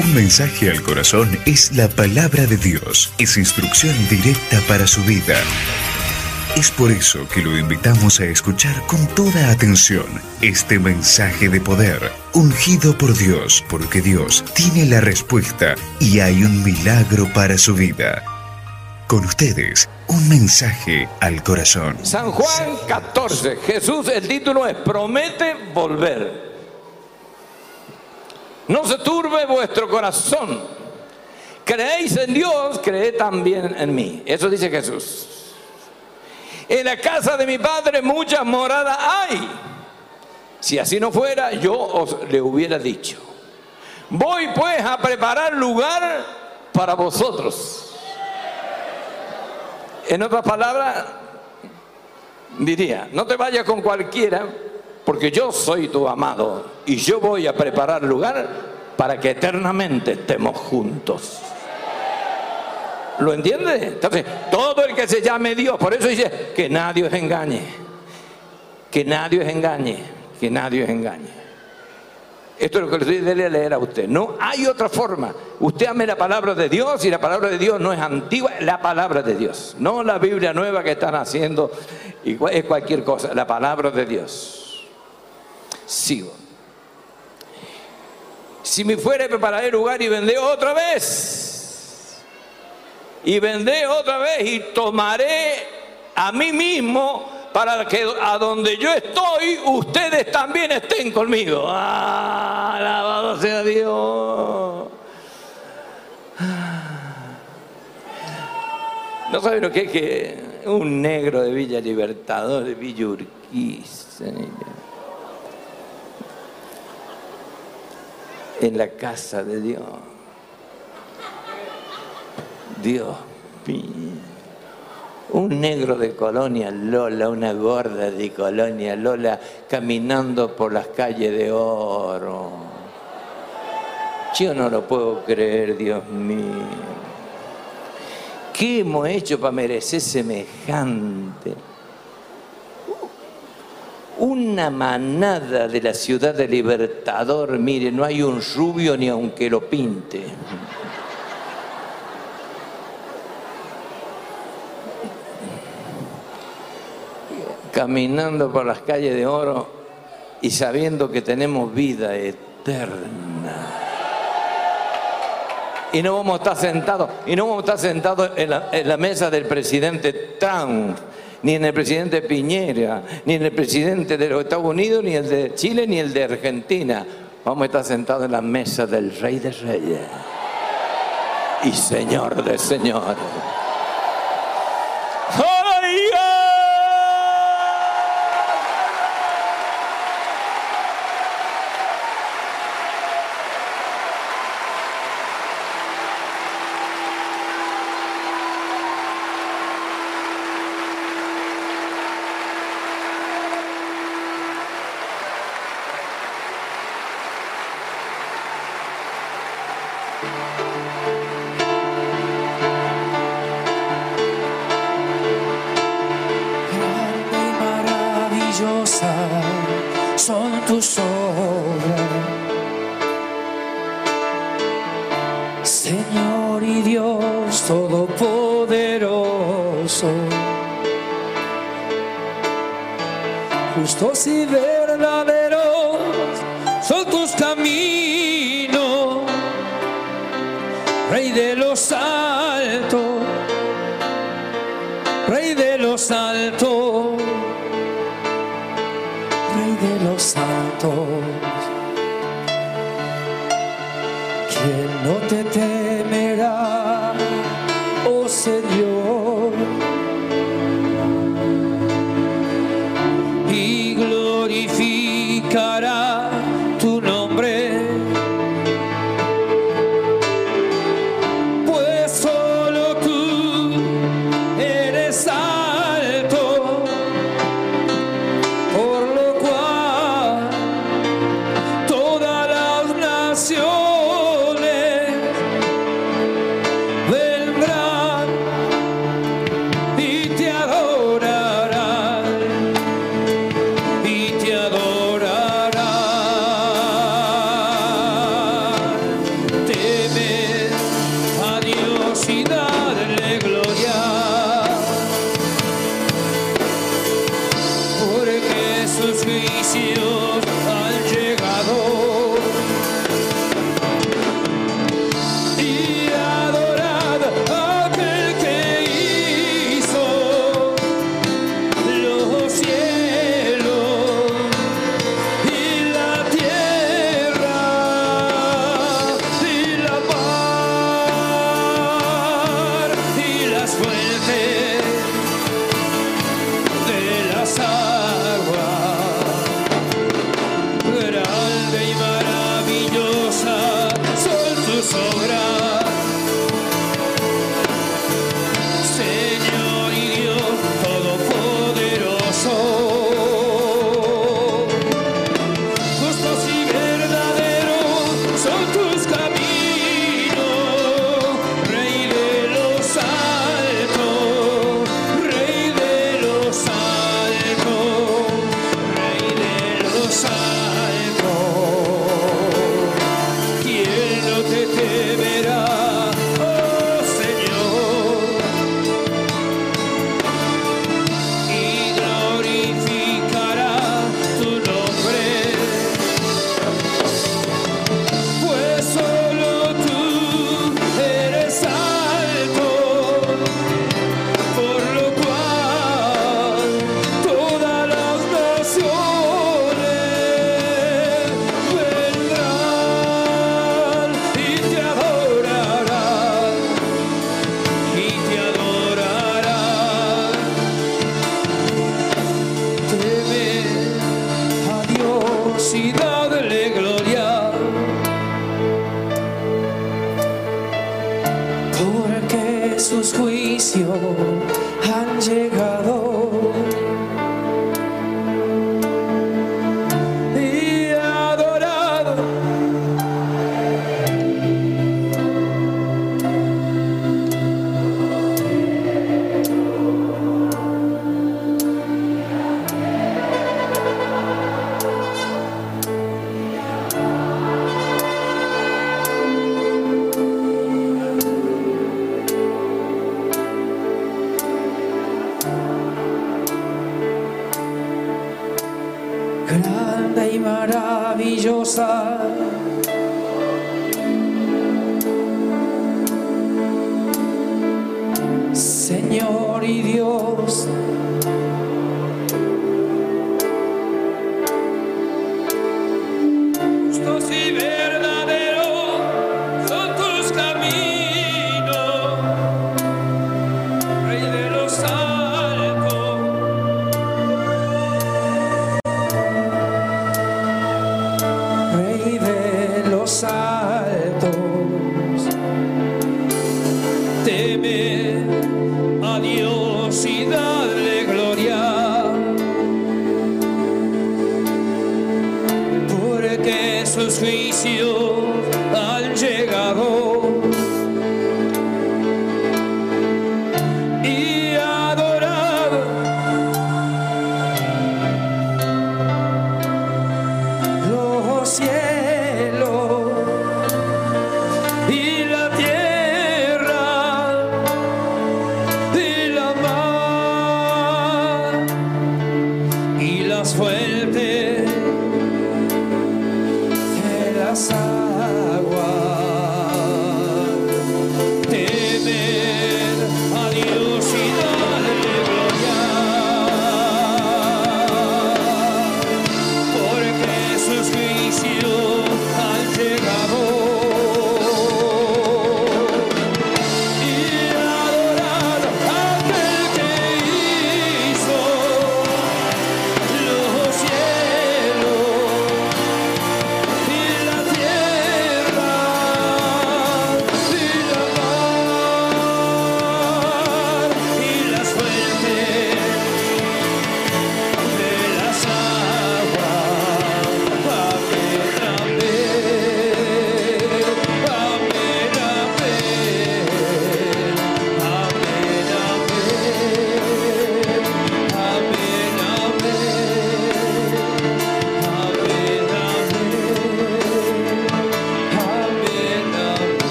Un mensaje al corazón es la palabra de Dios. Es instrucción directa para su vida. Es por eso que lo invitamos a escuchar con toda atención este mensaje de poder, ungido por Dios, porque Dios tiene la respuesta y hay un milagro para su vida. Con ustedes, un mensaje al corazón. San Juan 14. Jesús, el título es Promete volver. No se turbe vuestro corazón. Creéis en Dios, creed también en mí. Eso dice Jesús. En la casa de mi padre muchas moradas hay. Si así no fuera, yo os le hubiera dicho. Voy pues a preparar lugar para vosotros. En otras palabras, diría, no te vayas con cualquiera, porque yo soy tu amado y yo voy a preparar lugar para que eternamente estemos juntos. ¿Lo entiende? Entonces, todo el que se llame Dios, por eso dice que nadie os engañe, que nadie os engañe, que nadie os engañe. Esto es lo que le estoy de leer a usted. No hay otra forma. Usted ame la palabra de Dios y la palabra de Dios no es antigua, la palabra de Dios. No la Biblia nueva que están haciendo, es cualquier cosa, la palabra de Dios. Sigo. Si me fuere preparar el lugar y vendé otra vez y vendré otra vez y tomaré a mí mismo para que a donde yo estoy ustedes también estén conmigo. ¡Ah, alabado sea Dios. No saben lo que es que un negro de Villa Libertador, de Villa Urquiza, en la casa de Dios. Dios mío. Un negro de Colonia Lola, una gorda de Colonia Lola, caminando por las calles de oro. Yo no lo puedo creer, Dios mío. ¿Qué hemos hecho para merecer semejante? Una manada de la ciudad de Libertador, mire, no hay un rubio ni aunque lo pinte. caminando por las calles de oro y sabiendo que tenemos vida eterna. Y no vamos a estar sentados, y no vamos a estar sentados en la, en la mesa del presidente Trump, ni en el presidente Piñera, ni en el presidente de los Estados Unidos, ni el de Chile, ni el de Argentina. Vamos a estar sentados en la mesa del Rey de Reyes y Señor de Señores. Rey de los altos, Rey de los altos, quien no te teme.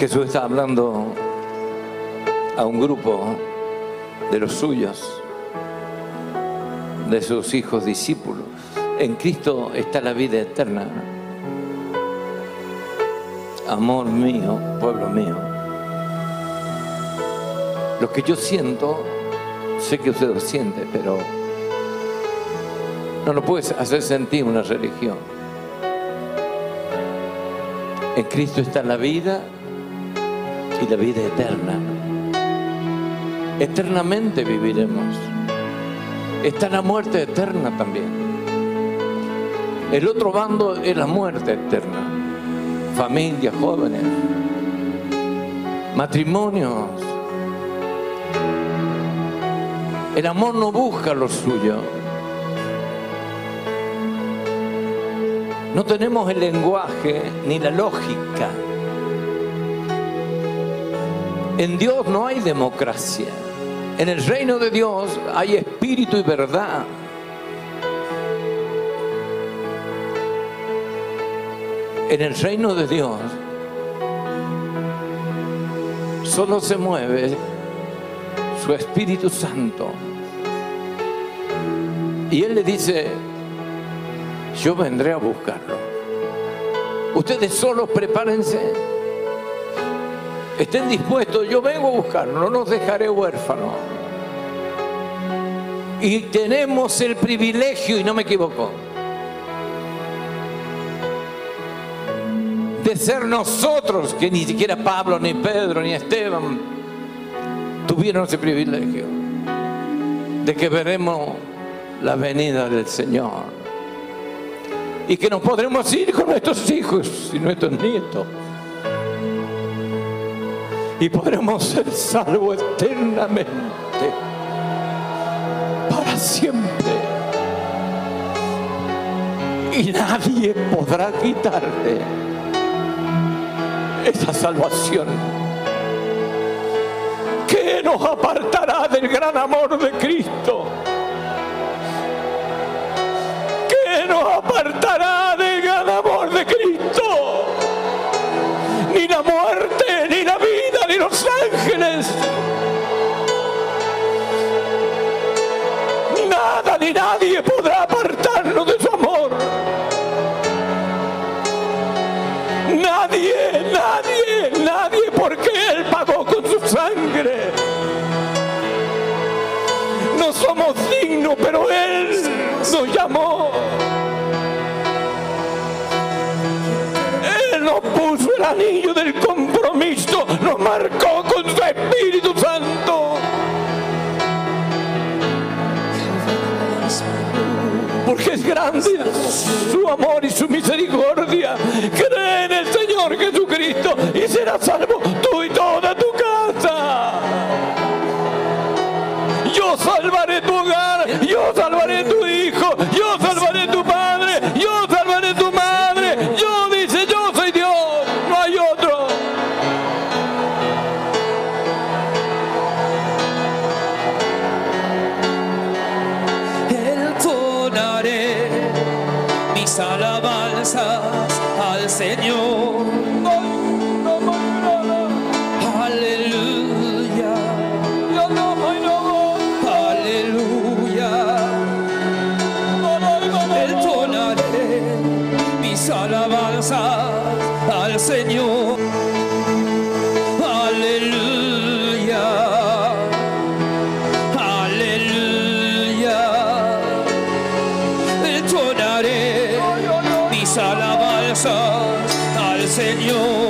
Jesús está hablando a un grupo de los suyos, de sus hijos discípulos. En Cristo está la vida eterna. Amor mío, pueblo mío. Lo que yo siento, sé que usted lo siente, pero no lo puedes hacer sentir una religión. En Cristo está la vida y la vida eterna. Eternamente viviremos. Está la muerte eterna también. El otro bando es la muerte eterna. Familias, jóvenes, matrimonios. El amor no busca lo suyo. No tenemos el lenguaje ni la lógica. En Dios no hay democracia. En el reino de Dios hay espíritu y verdad. En el reino de Dios solo se mueve su Espíritu Santo. Y Él le dice, yo vendré a buscarlo. Ustedes solos prepárense estén dispuestos, yo vengo a buscarlo, no los dejaré huérfanos. Y tenemos el privilegio, y no me equivoco, de ser nosotros, que ni siquiera Pablo, ni Pedro, ni Esteban tuvieron ese privilegio, de que veremos la venida del Señor. Y que nos podremos ir con nuestros hijos y nuestros nietos y podremos ser salvos eternamente, para siempre. Y nadie podrá quitarle esa salvación. ¿Qué nos apartará del gran amor de Cristo? ¿Qué nos apartará? nadie podrá apartarnos de su amor. Nadie, nadie, nadie, porque Él pagó con su sangre. No somos dignos, pero Él nos llamó. Él nos puso el anillo del compromiso, nos marcó con su Espíritu Santo. grande su amor y su misericordia. Cree en el Señor Jesucristo y será salvo. You. your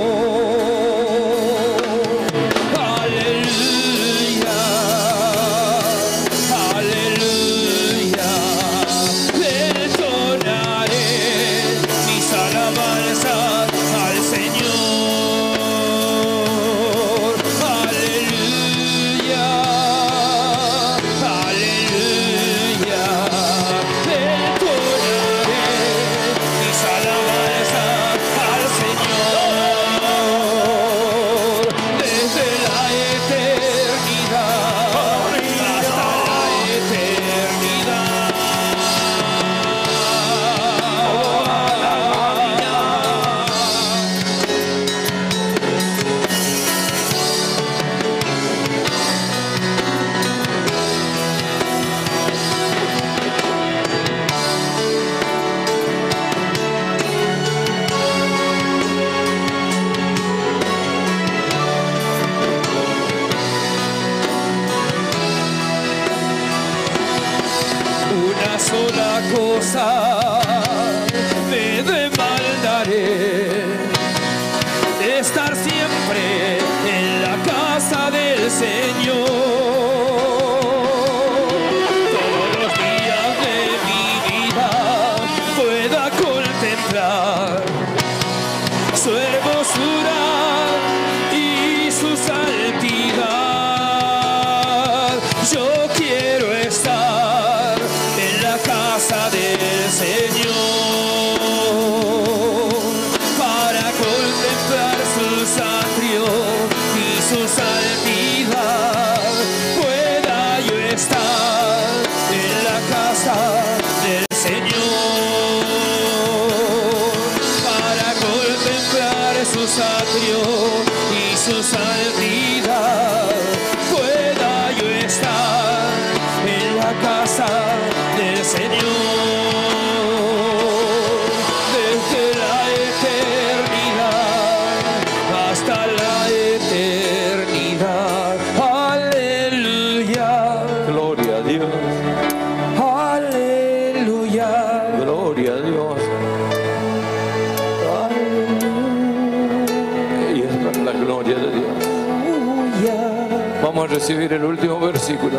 recibir el último versículo.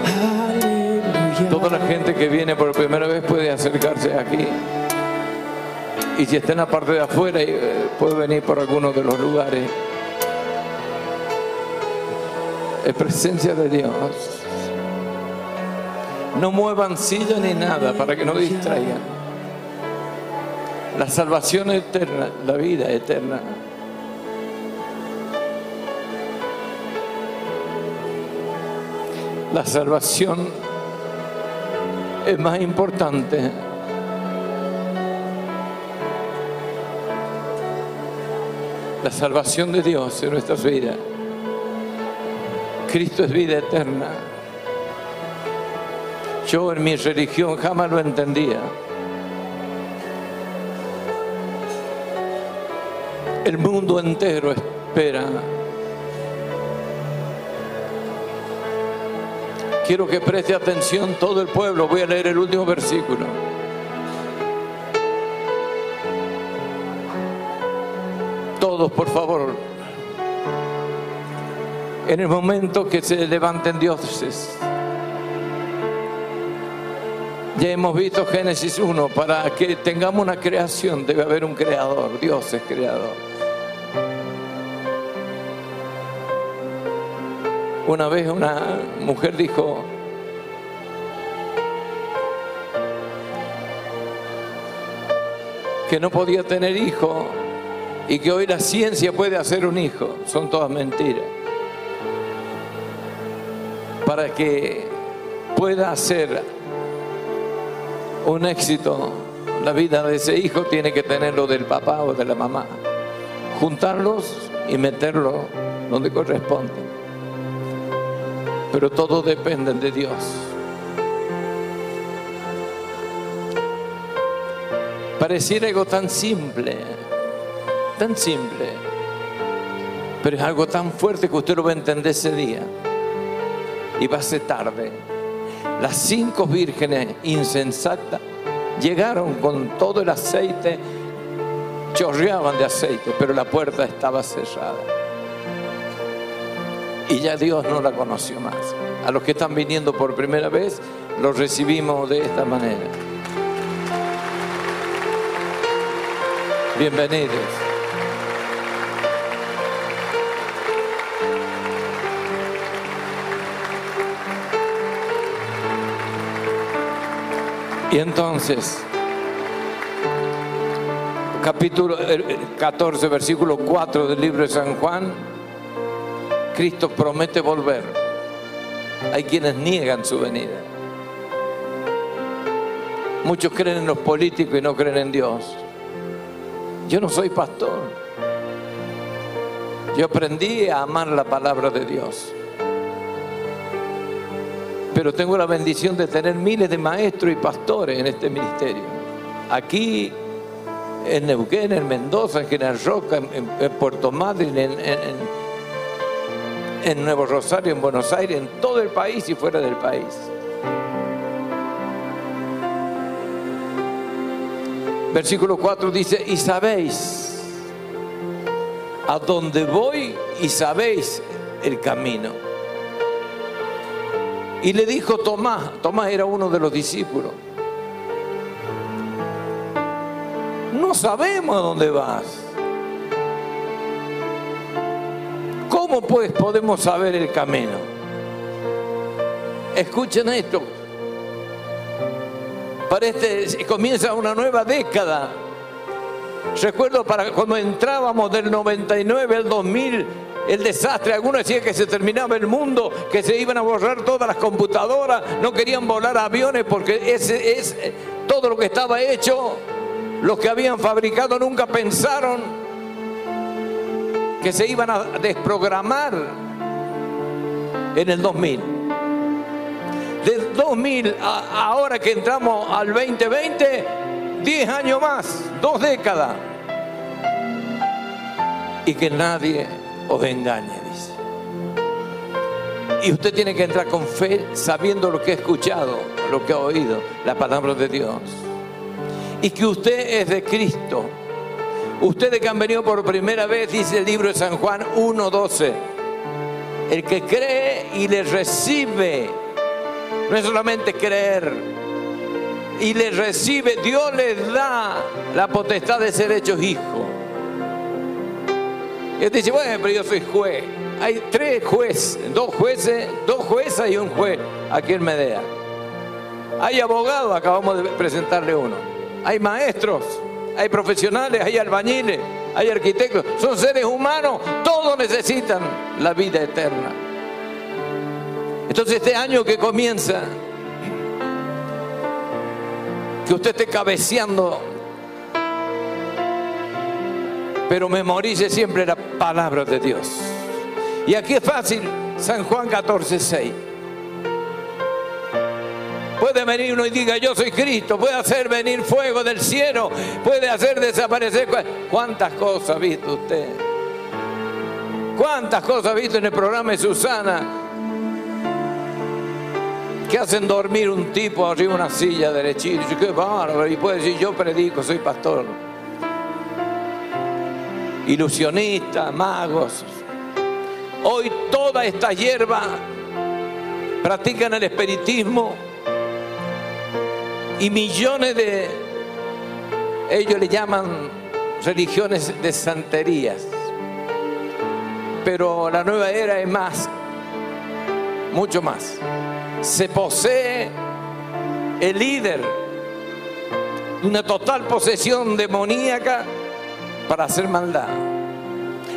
Toda la gente que viene por primera vez puede acercarse aquí. Y si está en la parte de afuera, eh, puede venir por alguno de los lugares. Es presencia de Dios. No muevan silla ni nada para que no distraigan. La salvación eterna, la vida eterna. La salvación es más importante. La salvación de Dios en nuestras vidas. Cristo es vida eterna. Yo en mi religión jamás lo entendía. El mundo entero espera. Quiero que preste atención todo el pueblo. Voy a leer el último versículo. Todos, por favor. En el momento que se levanten dioses. Ya hemos visto Génesis 1, para que tengamos una creación debe haber un creador, Dios es creador. Una vez una mujer dijo, que no podía tener hijo y que hoy la ciencia puede hacer un hijo. Son todas mentiras. Para que pueda hacer un éxito la vida de ese hijo, tiene que tenerlo del papá o de la mamá. Juntarlos y meterlo donde corresponde. Pero todo depende de Dios. Pareciera algo tan simple, tan simple, pero es algo tan fuerte que usted lo va a entender ese día. Y va a ser tarde. Las cinco vírgenes insensatas llegaron con todo el aceite, chorreaban de aceite, pero la puerta estaba cerrada. Y ya Dios no la conoció más. A los que están viniendo por primera vez, los recibimos de esta manera. Bienvenidos. Y entonces, capítulo 14, versículo 4 del libro de San Juan, Cristo promete volver. Hay quienes niegan su venida. Muchos creen en los políticos y no creen en Dios. Yo no soy pastor. Yo aprendí a amar la palabra de Dios. Pero tengo la bendición de tener miles de maestros y pastores en este ministerio. Aquí, en Neuquén, en Mendoza, en General Roca, en, Puerto Madryn, en, en Nuevo Rosario, en Buenos Aires, en todo el país y fuera del país. Versículo 4 dice, y sabéis a dónde voy y sabéis el camino. Y le dijo Tomás, Tomás era uno de los discípulos, no sabemos a dónde vas. ¿Cómo pues podemos saber el camino? Escuchen esto, comienza una nueva década. Recuerdo para cuando entrábamos del 99 al 2000, el desastre. Algunos decían que se terminaba el mundo, que se iban a borrar todas las computadoras, no querían volar aviones porque ese es todo lo que estaba hecho. Los que habían fabricado nunca pensaron que se iban a desprogramar en el 2000 de 2000 a ahora que entramos al 2020, 10 años más, dos décadas. Y que nadie os engañe, dice. Y usted tiene que entrar con fe sabiendo lo que ha escuchado, lo que ha oído, la palabra de Dios. Y que usted es de Cristo. Ustedes que han venido por primera vez, dice el libro de San Juan 1.12. El que cree y le recibe No es solamente creer. Y le recibe, Dios les da la potestad de ser hechos hijos. Y él dice, bueno, pero yo soy juez. Hay tres jueces, dos jueces, dos jueces y un juez aquí en Medea. Hay abogados, acabamos de presentarle uno. Hay maestros, hay profesionales, hay albañiles, hay arquitectos. Son seres humanos, todos necesitan la vida eterna. Entonces este año que comienza, que usted esté cabeceando, pero memorice siempre la palabra de Dios. Y aquí es fácil, San Juan 14, 6. Puede venir uno y diga, yo soy Cristo, puede hacer venir fuego del cielo, puede hacer desaparecer. ¿Cuántas cosas ha visto usted? ¿Cuántas cosas ha visto en el programa de Susana? Que hacen dormir un tipo arriba de una silla derechito. Qué bárbaro. Y puede decir, yo predico, soy pastor. Ilusionistas, magos. Hoy toda esta hierba practican el espiritismo y millones de, ellos le llaman religiones de santerías. Pero la nueva era es más, mucho más. Se posee el líder de una total posesión demoníaca para hacer maldad.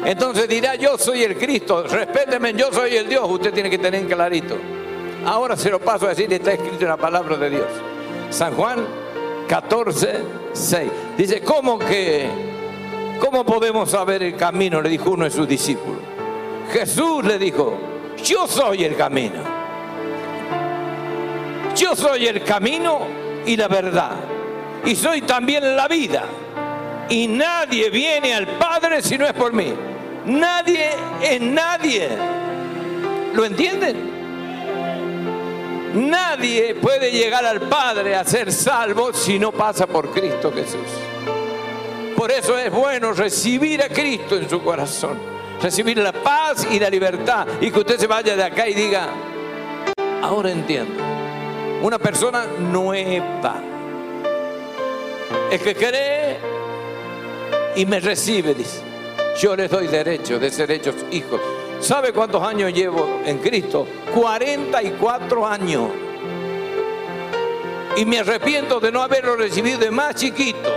Entonces dirá, yo soy el Cristo, respéteme, yo soy el Dios, usted tiene que tener clarito. Ahora se lo paso a decir, está escrito en la palabra de Dios. San Juan 14, 6. Dice, ¿cómo que, cómo podemos saber el camino? Le dijo uno de sus discípulos. Jesús le dijo, yo soy el camino. Yo soy el camino y la verdad. Y soy también la vida. Y nadie viene al Padre si no es por mí. Nadie es nadie. ¿Lo entienden? Nadie puede llegar al Padre a ser salvo si no pasa por Cristo Jesús. Por eso es bueno recibir a Cristo en su corazón, recibir la paz y la libertad y que usted se vaya de acá y diga, ahora entiendo, una persona nueva, es que cree y me recibe, dice, yo les doy derecho de ser hechos hijos ¿Sabe cuántos años llevo en Cristo? 44 años. Y me arrepiento de no haberlo recibido de más chiquito.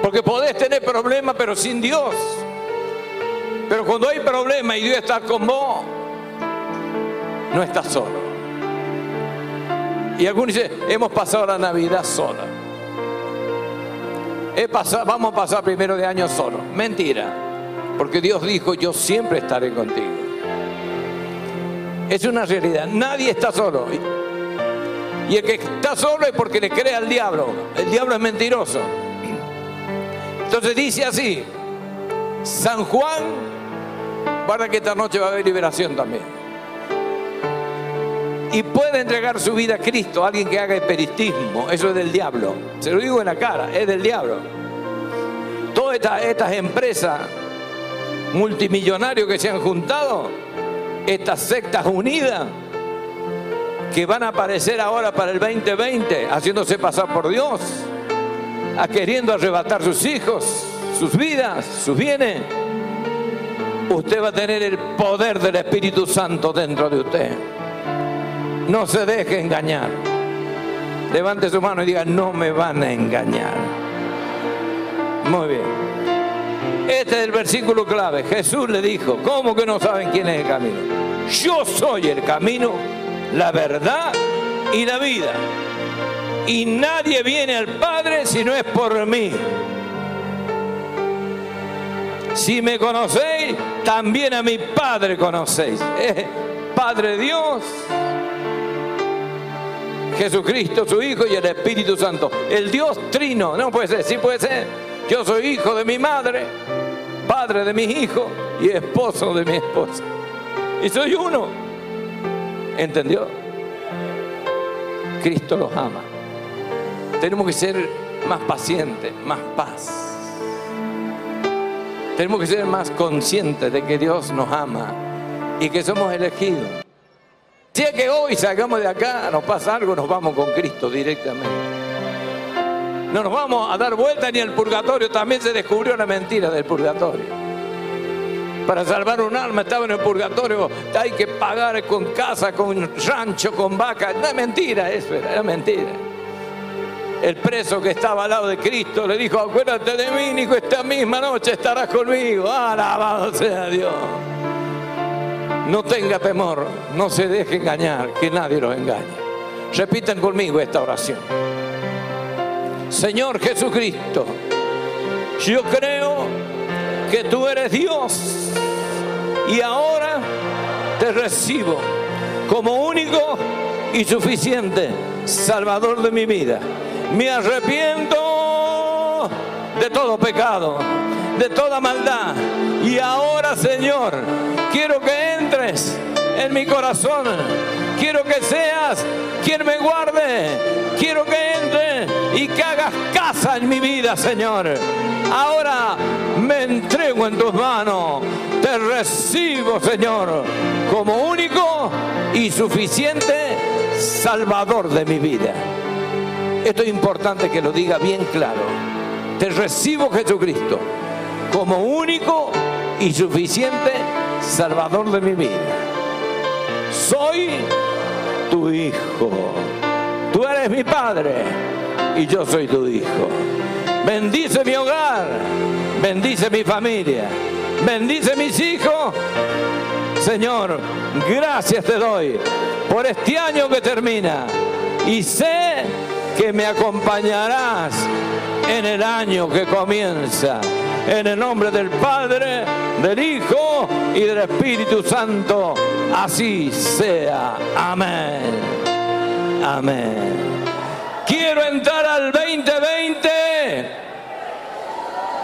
Porque podés tener problemas, pero sin Dios. Pero cuando hay problemas y Dios está con vos, no estás solo. Y algunos dicen, hemos pasado la Navidad sola. vamos a pasar primero de año solo. Mentira. Porque Dios dijo, yo siempre estaré contigo. Es una realidad. Nadie está solo. Y el que está solo es porque le cree al diablo. El diablo es mentiroso. Entonces dice así, San Juan, para que esta noche va a haber liberación también. Y puede entregar su vida a Cristo, alguien que haga espiritismo, eso es del diablo. Se lo digo en la cara, es del diablo. Todas estas empresas multimillonarios que se han juntado, estas sectas unidas que van a aparecer ahora para el 2020 haciéndose pasar por Dios, a queriendo arrebatar sus hijos, sus vidas, sus bienes. Usted va a tener el poder del Espíritu Santo dentro de usted. No se deje engañar. Levante su mano y diga, no me van a engañar. Muy bien. Este es el versículo clave. Jesús le dijo, ¿cómo que no saben quién es el camino? Yo soy el camino, la verdad y la vida. Y nadie viene al Padre si no es por mí. Si me conocéis, también a mi Padre conocéis. Padre Dios, Jesucristo, su Hijo y el Espíritu Santo. El Dios trino, no puede ser, sí puede ser. Yo soy hijo de mi madre, padre de mis hijos y esposo de mi esposa. Y soy uno. ¿Entendió? Cristo los ama. Tenemos que ser más pacientes, más paz. Tenemos que ser más conscientes de que Dios nos ama y que somos elegidos. Si es que hoy sacamos de acá, nos pasa algo, nos vamos con Cristo directamente. No nos vamos a dar vuelta ni al purgatorio, también se descubrió la mentira del purgatorio. Para salvar un alma estaba en el purgatorio, hay que pagar con casa, con rancho, con vaca. No es mentira eso, era mentira. El preso que estaba al lado de Cristo le dijo, acuérdate de mí, hijo, esta misma noche estarás conmigo. Alabado sea Dios. No tenga temor, no se deje engañar, que nadie los engañe. Repiten conmigo esta oración. Señor Jesucristo, yo creo que tú eres Dios y ahora te recibo como único y suficiente Salvador de mi vida. Me arrepiento de todo pecado, de toda maldad. Y ahora, Señor, quiero que entres en mi corazón. Quiero que seas quien me guarde. Quiero que entre y que hagas casa en mi vida, Señor. Ahora me entrego en tus manos. Te recibo, Señor, como único y suficiente Salvador de mi vida. Esto es importante que lo diga bien claro. Te recibo, Jesucristo, como único y suficiente Salvador de mi vida. Soy tu hijo. Tú eres mi padre y yo soy tu hijo. Bendice mi hogar, bendice mi familia, bendice mis hijos. Señor, gracias te doy por este año que termina y sé que me acompañarás en el año que comienza. En el nombre del Padre, del Hijo y del Espíritu Santo. Así sea. Amén. Amén. Quiero entrar al 2020.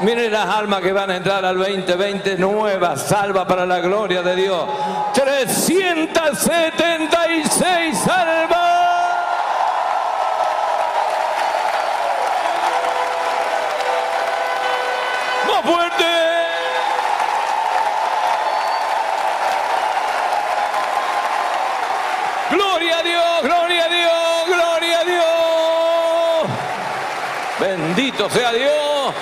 Miren las almas que van a entrar al 2020 nuevas, salva para la gloria de Dios. 376 almas. Más fuerte. Bendito sea Dios.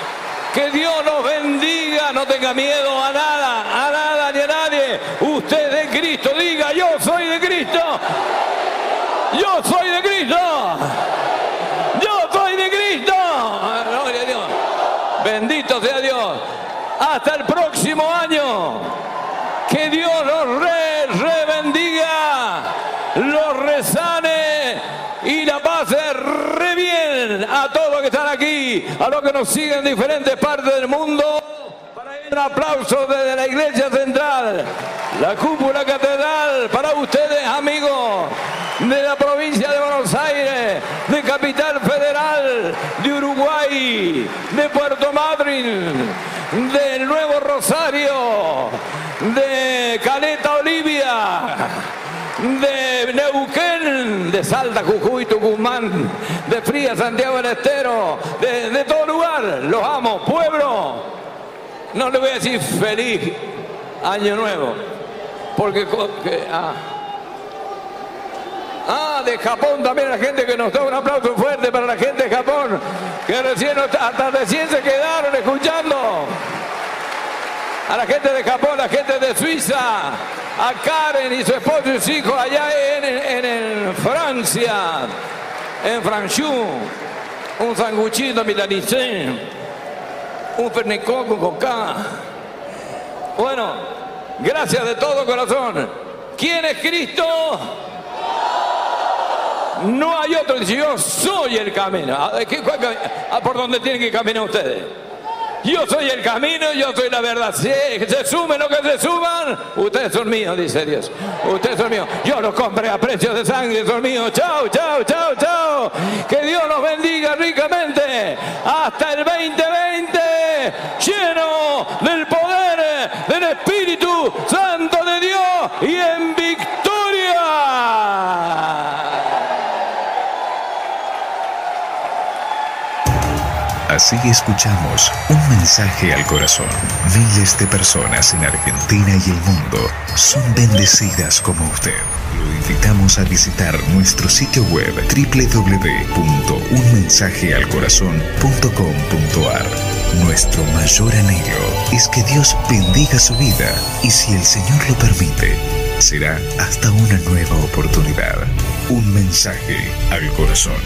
Que Dios nos bendiga. No tenga miedo a nada, a nada ni a nadie. Usted de Cristo. Diga, yo soy de Cristo. Yo soy de Cristo. Yo soy de Cristo. Gloria a Dios. Bendito sea Dios. Hasta el próximo año. Que Dios los re, re bendiga, los resane y la pase re bien a todos los que están aquí, a los que nos siguen en diferentes partes del mundo. Para ir un aplauso desde la iglesia central, la cúpula catedral, para ustedes amigos de la provincia de Buenos Aires, de Capital Federal, de Uruguay, de Puerto Madryn, del Nuevo Rosario, de Caleta Olivia, de Neuquén, de Salta, Jujuy, Tucumán, de Fría, Santiago del Estero, de, todo lugar. Los amo, pueblo. No le voy a decir feliz año nuevo, porque... ah. Ah, de Japón también la gente que nos da un aplauso fuerte para la gente de Japón, que recién, hasta recién se quedaron escuchando. A la gente de Japón, la gente de Suiza, a Karen y su esposo y sus hijos allá en, en- en Francia, en Franchou, un sanguchito milanicé, un fernicón con coca. Bueno, gracias de todo corazón. ¿Quién es Cristo? No hay otro. Yo soy el camino. ¿A, qué- cuál cami- a por dónde tienen que caminar ustedes? Yo soy el camino, yo soy la verdad. Si se sumen lo que se suman, ustedes son míos, dice Dios. Ustedes son míos. Yo los compré a precio de sangre, son míos. Chao, chao, chao, chao. Que Dios los bendiga ricamente. Hasta el 2020, Así escuchamos un mensaje al corazón. Miles de personas en Argentina y el mundo son bendecidas como usted. Lo invitamos a visitar nuestro sitio web www.unmensajealcorazon.com.ar. Nuestro mayor anhelo es que Dios bendiga su vida y si el Señor lo permite, será hasta una nueva oportunidad. Un mensaje al corazón.